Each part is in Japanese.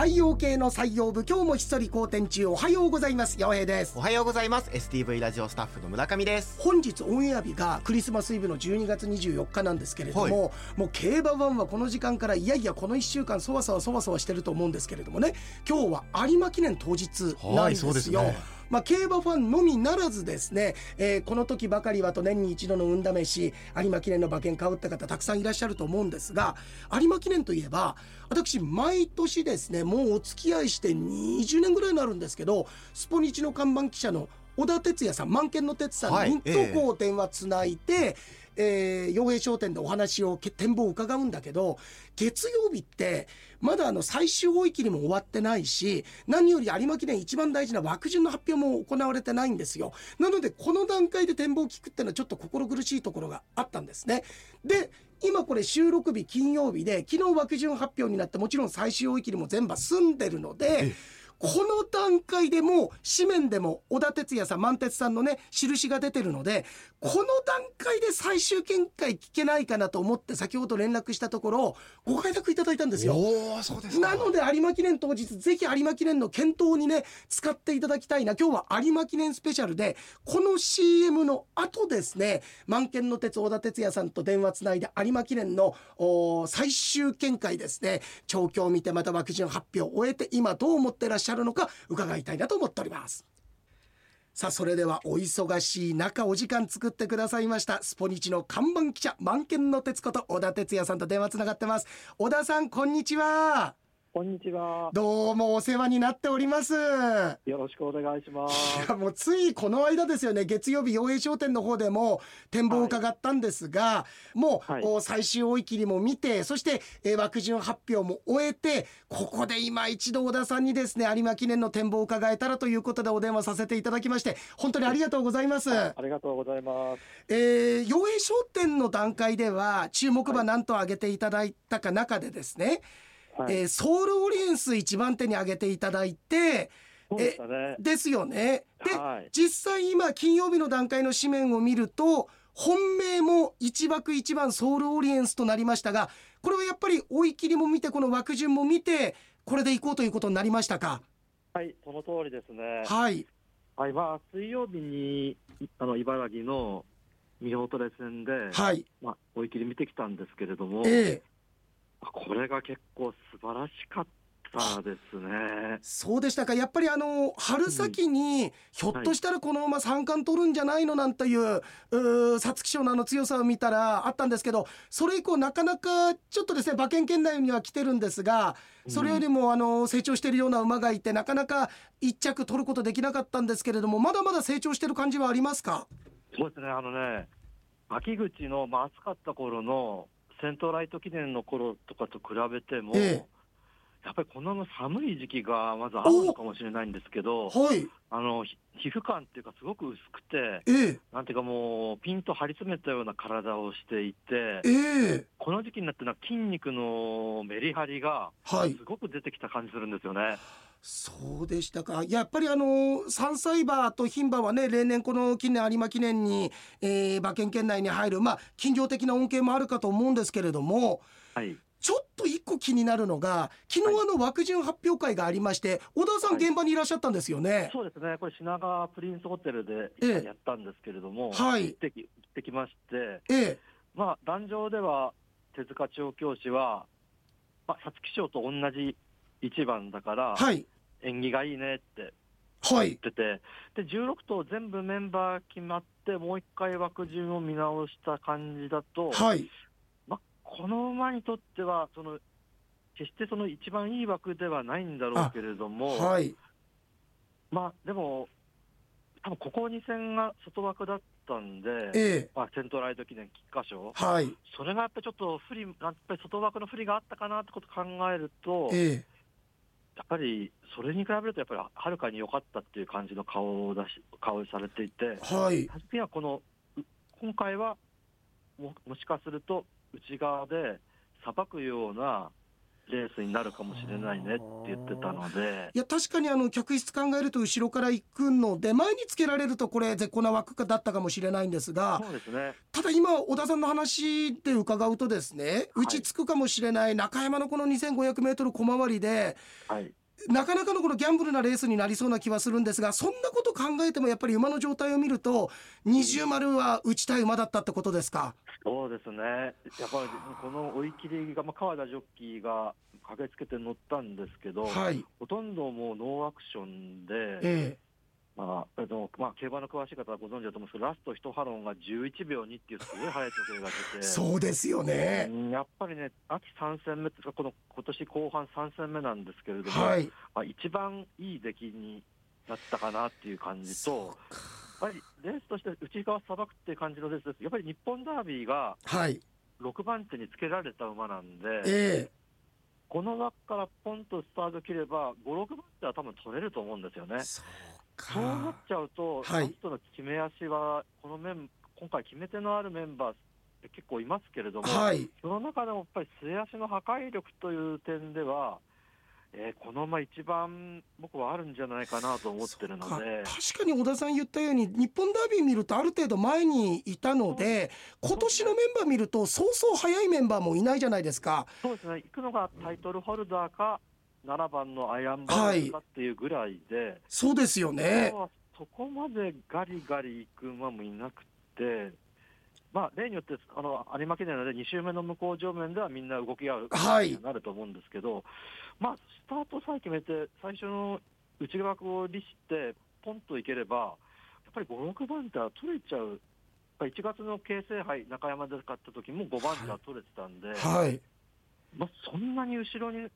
太陽系の採用部今日もひっそり好転中おはようございます。陽平です。おはようございます。STV ラジオスタッフの村上です。本日オンエア日がクリスマスイブの12月24日なんですけれども、はい、もう競馬版はこの時間からいやいやこの1週間そわそわそわそわしてると思うんですけれどもね今日は有馬記念当日なんですよ、はいまあ、競馬ファンのみならずですね、えー、この時ばかりはと年に一度の運試し有馬記念の馬券買うった方たくさんいらっしゃると思うんですが有馬記念といえば私毎年ですねもうお付き合いして20年ぐらいになるんですけどスポニチの看板記者の小田哲也さん満研の哲さんにとこう電話つないで、はいえーえー、洋平商店でお話を展望を伺うんだけど月曜日ってまだあの最終追い切りも終わってないし何より有馬記念一番大事な枠順の発表も行われてないんですよ。なのでこの段階で展望を聞くっていうのはちょっと心苦しいところがあったんですね。で今これ収録日金曜日で昨日枠順発表になってもちろん最終追い切りも全部済んでるのでこの段階でも紙面でも小田哲也さん満鉄さんのね印が出てるのでこの段階で最終見解聞けないかなと思って先ほど連絡したところご快諾いただいたんですよ。そうですなので有馬記念当日ぜひ有馬記念の検討にね使っていただきたいな。今日は有馬記念スペシャルでこの CM の後ですね満研の鉄小田哲也さんと電話つないで有馬記念の最終見解ですね。調教を見てまた枠順発表を終えて今どう思ってらっしゃるのか伺いたいなと思っております。さあそれではお忙しい中お時間作ってくださいましたスポニチの看板記者満見の徹子と小田哲也さんと電話つながってます小田さんこんにちはこんにちは。どうもお世話になっております。よろしくお願いします。いやもうついこの間ですよね。月曜日洋平商店の方でも展望を伺ったんですが、はい、もう、はい、最終追い切りも見て、そして、えー、枠順発表も終えて、ここで今一度小田さんにですね有馬記念の展望を伺えたらということでお電話させていただきまして、本当にありがとうございます。ありがとうございます。えー、洋平商店の段階では注目馬何と挙げていただいたか中でですね。はい。はい、えー、ソウルオリエンス一番手に挙げていただいてで、ね、ですよね。で、はい、実際今金曜日の段階の紙面を見ると本命も一枠一番ソウルオリエンスとなりましたがこれはやっぱり追い切りも見てこの枠順も見てこれでいこうということになりましたか？はいその通りですね。はい。はいまあ水曜日にあの茨城のミホトレ戦で、はい。まあ、追い切り見てきたんですけれども、ええ、これが結構素晴らしかったですね。そうでしたか。やっぱりあの春先に、ひょっとしたらこの馬三冠取るんじゃないのなんていう皐月賞のあの強さを見たらあったんですけど、それ以降なかなかちょっとですね馬券圏内には来てるんですが、それよりもあの成長しているような馬がいてなかなか一着取ることできなかったんですけれども、まだまだ成長してる感じはありますか？そうですね。あのね、秋口のまあ暑かった頃のセントライト記念の頃とかと比べても、ええ、やっぱりこの寒い時期がまずあるのかもしれないんですけど、はい、あの皮膚感っていうかすごく薄くて、え、なんていうかもうピンと張り詰めたような体をしていて、この時期になってのは筋肉のメリハリがすごく出てきた感じするんですよね。はいそうでしたか。やっぱりあの3歳馬と牝馬はね例年この近年有馬記念に、えー、馬券圏内に入るまあ近所的な恩恵もあるかと思うんですけれども、はい、ちょっと一個気になるのが昨日あの枠順発表会がありまして、小田さん現場にいらっしゃったんですよね、はい、そうですね。これ品川プリンスホテルでやったんですけれども、ええ、はい、行ってき行ってきまして、ええ、まあ壇上では手塚調教師は、まあ、皐月賞と同じ1番だから、はい、縁起がいいねって言ってて、はい、で16頭全部メンバー決まってもう一回枠順を見直した感じだと、はい。まあ、この馬にとってはその決してその一番いい枠ではないんだろうけれども、はい、まあでも多分ここ2戦が外枠だったんで、ええ、まあ、セントライト記念菊花賞、はい、それがやっぱりちょっと不利、やっぱり外枠の不利があったかなってことを考えると、ええやっぱりそれに比べるとやっぱりはるかに良かったっていう感じの顔を出し顔をされていて、はい、確かにはこの今回はももしかすると内側でさばくようなレースになるかもしれないねって言ってたので。いや確かにあの客室考えると後ろから行くので前につけられるとこれ絶好な枠だったかもしれないんですがそうですね。ただ今小田さんの話で伺うとですねはい。打ちつくかもしれない中山のこの 2500m 小回りではいなかなかのこのギャンブルなレースになりそうな気はするんですがそんなこと考えてもやっぱり馬の状態を見ると二重丸は打ちたい馬だったってことですか？そうですね。やっぱりこの追い切りが、まあ、川田ジョッキーが駆けつけて乗ったんですけど、はい、ほとんどもうノーアクションで、えまああのまあ、競馬の詳しい方はご存知だと思うんですけどラスト1ハロンが11秒2っていうすごい速い時計が出えてそうですよね。うんやっぱりね、秋3戦目ってこの今年後半3戦目なんですけれども、はい。まあ、一番いい出来になったかなっていう感じと、やっぱりレースとして内側さばくっていう感じのレースです、やっぱり日本ダービーがはい。6番手につけられた馬なんで、ええこの枠からポンとスタート切れば、5、6番手は多分取れると思うんですよね。そうなっか。ちゃうと、はいラストの決め足は、このメン今回、決め手のあるメンバーって結構いますけれども、はい。その中でもやっぱり末足の破壊力という点では、えーこの馬一番僕はあるんじゃないかなと思ってるのかで、確かに小田さん言ったように日本ダービー見るとある程度前にいたので今年のメンバー見るとそうそう早いメンバーもいないじゃないですか。そうですね、行くのがタイトルホルダーか、7番のアイアンバーンかっていうぐらいで、そうですよねそこまでガリガリ行く馬もいなくて、まあ、例によってあの有馬記念なので、2周目の向こう上面ではみんな動きがはいなると思うんですけど、まあ、スタートさえ決めて、最初の内枠を利して、ポンといければ、やっぱり5、6番手は取れちゃう。やっぱ1月の京成杯、中山で勝った時も5番手は取れてたんで、はい。まあ、そんなに後ろに、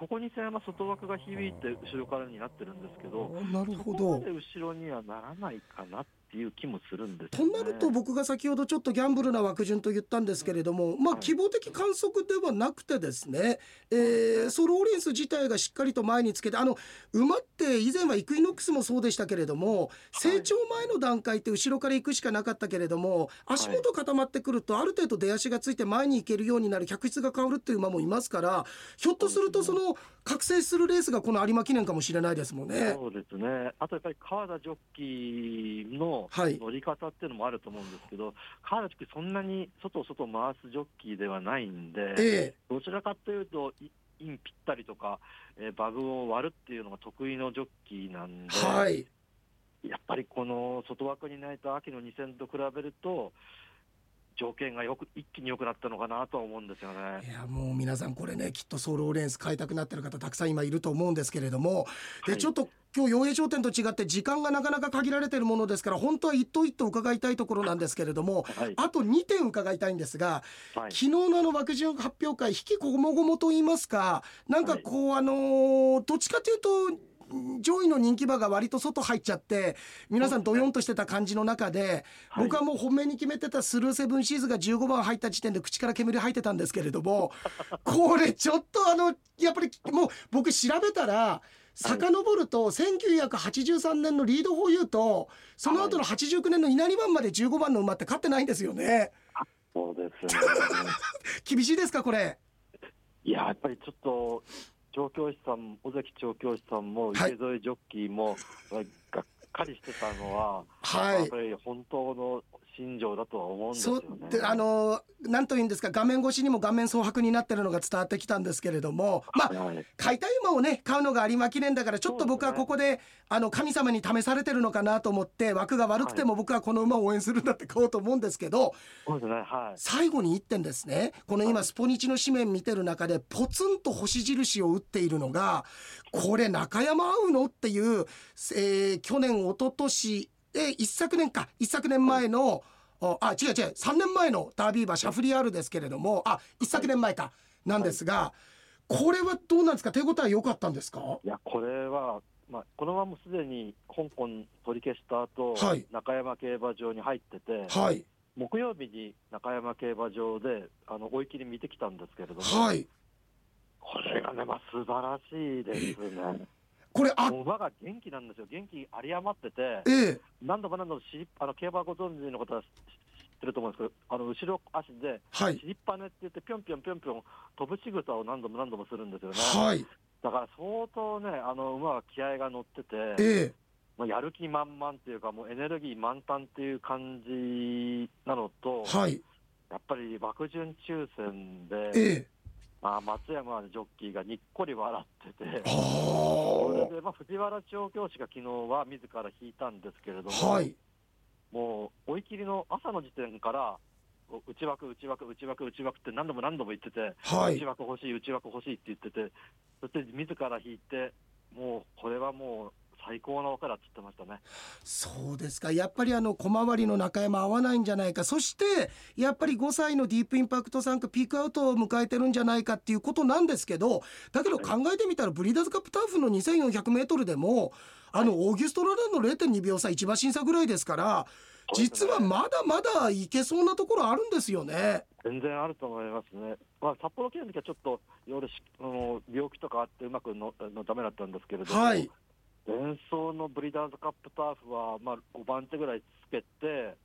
ここ2戦は外枠が響いて後ろからになってるんですけど、なるほどそこまで。後ろにはならないかなっていう気もするんですね。なると僕が先ほどちょっとギャンブルな枠順と言ったんですけれども、まあ、はい希望的観測ではなくてですね、えーソローレンス自体がしっかりと前につけてあの馬って以前はイクイノックスもそうでしたけれども成長前の段階って後ろから行くしかなかったけれども足元固まってくるとある程度出足がついて前に行けるようになる客室が変わるっていう馬もいますからひょっとするとその覚醒するレースがこの有馬記念かもしれないですもんね。そうですね、あとやっぱり川田ジョッキーのはい。乗り方っていうのもあると思うんですけど、川田ジョッキー、そんなに外、外回すジョッキーではないんで、えどちらかというと、イインぴったりとか、えーバグを割るっていうのが得意のジョッキーなんで、えはい。やっぱりこの外枠にないと秋の2戦と比べると、条件がよく一気に良くなったのかなとは思うんですよね。いやもう皆さんこれねきっとソローレンス買いたくなってる方たくさん今いると思うんですけれども。ではい。ちょっと今日洋平商店と違って時間がなかなか限られてるものですから本当は一頭一頭伺いたいところなんですけれども。はい、あと2点伺いたいんですがはい。昨日のあの枠順発表会悲喜こもごもと言いますかなんかこうあのーどっちかというと上位の人気馬が割と外入っちゃって皆さんドヨンとしてた感じの中ではい僕はもう本命に決めてたスルーセブンシーズが15番入った時点で口から煙入ってたんですけれども これちょっとあのやっぱりもう僕調べたら遡ると1983年のリードホーユーとその後の89年の稲荷番まで15番の馬って勝ってないんですよね。そうですね 厳しいですかこれ。いや、やっぱりちょっと、調教師さん、尾関調教師さんも、はい。池添ジョッキーも、がっかりしてたのは、はい。やっぱり本当の心情だとは思うんですそうよね。であのなんというんですか画面越しにも画面蒼白になってるのが伝わってきたんですけれどもまあはい。買いたい馬をね買うのが有馬記念だからちょっと僕はここであの神様に試されてるのかなと思って枠が悪くても僕はこの馬を応援するんだって買おうと思うんですけどそうですね、はい。最後に1点ですね。この今スポニチの紙面見てる中でポツンと星印を打っているのがこれ中山合うの？っていう、えー去年一昨年え一昨年か一昨年前のああ違う違う3年前のダービー馬シャフリヤールですけれどもあ一昨年前かなんですがこれはどうなんですか？手応え良かったんですか？いや、これは、まあ、このまますでに香港取り消した後、はい。中山競馬場に入ってて、はい。木曜日に中山競馬場であの追い切り見てきたんですけれども、はい。これがね、まあ、素晴らしいですね。これあ馬が元気なんですよ、元気有り余ってて、ええ。何度も何度もしあの競馬ご存知の方は知っってると思うんですけど、あの後ろ足で、はい。尻っぱねって言って、ぴょんぴょんぴょんぴょん飛ぶ仕草を何度も何度もするんですよね。はい。だから相当ね、あの馬は気合が乗ってて、ええ。まあ、やる気満々っていうか、もうエネルギー満タンっていう感じなのと、はい。やっぱり枠順抽選えで、えまあ、松山ジョッキーがにっこり笑ってて、まあ、藤原調教師が昨日は自ら引いたんですけれども、あはい。もう追い切りの朝の時点から、内枠、内枠、内枠、内枠って何度も何度も言ってて、はい。内枠欲しい、内枠欲しいって言ってて、そして自ら引いて、もうこれはもう最高の枠だって言ってましたね。そうですかやっぱりあの小回りの中山合わないんじゃないかそしてやっぱり5歳のディープインパクト3区ピークアウトを迎えてるんじゃないかっていうことなんですけどだけど考えてみたらブリーダーズカップターフの 2400m でもあのオーギュストラランの0.2秒差一馬審査ぐらいですから実はまだまだいけそうなところあるんですよね。全然あると思いますね。まあ、札幌記念の時はちょっといろいろしあの病気とかあってうまくののダメだったんですけれども、はい前走のブリーダーズカップターフは、まあ、5番手ぐらいつけて、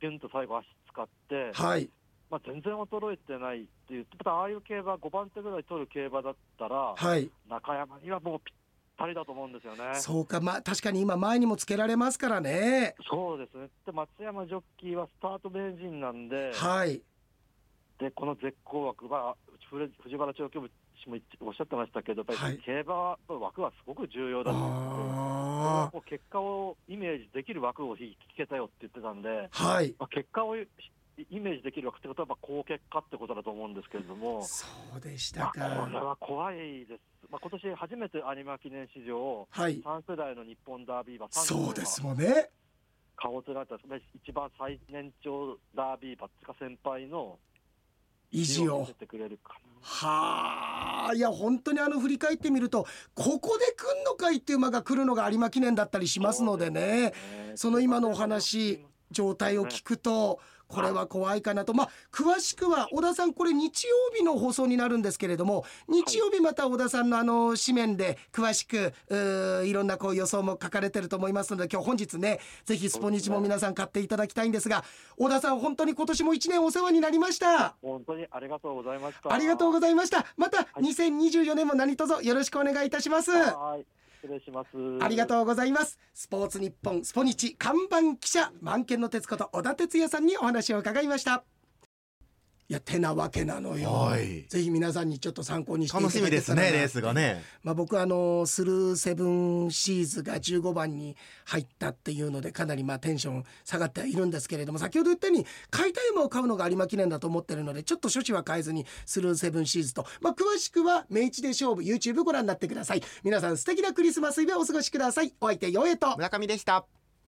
ピュンと最後足使って、はいまあ、全然衰えてないっていう、またああいう競馬、5番手ぐらい取る競馬だったら、はい中山にはもうぴったりだと思うんですよね。そうかまあ確かに今前にもつけられますからね。そうですね。で、松山ジョッキーはスタート名人なんで、はいで、この絶好枠は、藤原調教師もおっしゃってましたけど、やっぱはいり競馬の枠はすごく重要だって言って、結果をイメージできる枠を引けたよって言ってたんで、あはいまあ、結果をイメージできる枠ってことは、まあ好結果ってことだと思うんですけれども、そうでしまあ、たか。これは怖いです。まあ、今年初めて有馬記念史上、はい3世代の日本ダービー馬、そうですもんね。顔を連れた一番最年長ダービー馬っていうか先輩の意地を。はあいや本当にあの振り返ってみるとここで来んのかいっていう馬が来るのが有馬記念だったりしますのでね。その今のお話状態を聞くとこれは怖いかなとまあ詳しくは小田さんこれ日曜日の放送になるんですけれども日曜日また小田さんのあの紙面で詳しくいろんなこう予想も書かれてると思いますので今日本日ねぜひスポニチも皆さん買っていただきたいんですが小田さん本当に今年も1年お世話になりました。本当にありがとうございました。ありがとうございました。またい2024年も何卒よろしくお願いいたします。はい、失礼します。ありがとうございます。スポーツ日本スポニチ看板記者満見の徹子と小田哲也さんにお話を伺いました。いやてなわけなのよ、はい。ぜひ皆さんにちょっと参考にしていただ楽しみですねレースがね。まあ、僕はあのスルーセブンシーズが15番に入ったっていうのでかなりまあテンション下がってはいるんですけれども先ほど言ったように買いたい馬を買うのが有馬記念だと思ってるのでちょっと処置は変えずにスルーセブンシーズと、まあ、詳しくは明治で勝負。YouTube ご覧になってください。皆さん素敵なクリスマスイブをお過ごしください。お相手よえと村上でした